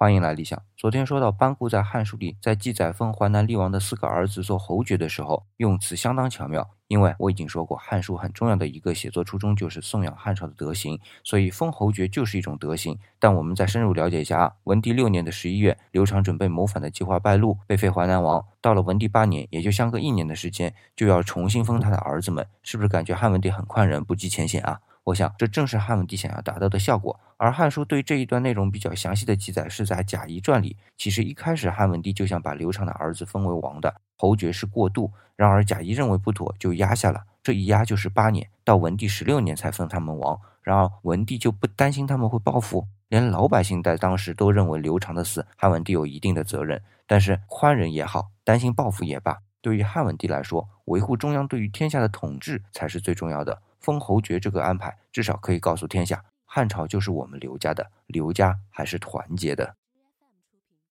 欢迎来理想。昨天说到班固在《汉书》里，在记载封淮南厉王的四个儿子做侯爵的时候，用词相当巧妙。因为我已经说过，《汉书》很重要的一个写作初衷就是颂扬汉朝的德行，所以封侯爵就是一种德行。但我们再深入了解一下啊，文帝六年的十一月，刘长准备谋反的计划败露，被废淮南王。到了文帝八年，也就相隔一年的时间，就要重新封他的儿子们，是不是感觉汉文帝很宽仁，不计前嫌啊？我想，这正是汉文帝想要达到的效果。而《汉书》对这一段内容比较详细的记载是在《贾谊传》里。其实一开始汉文帝就想把刘长的儿子封为王的，侯爵是过渡。然而贾谊认为不妥，就压下了。这一压就是八年，到文帝十六年才封他们王。然而文帝就不担心他们会报复，连老百姓在当时都认为刘长的死，汉文帝有一定的责任。但是宽仁也好，担心报复也罢，对于汉文帝来说，维护中央对于天下的统治才是最重要的。封侯爵这个安排，至少可以告诉天下，汉朝就是我们刘家的，刘家还是团结的。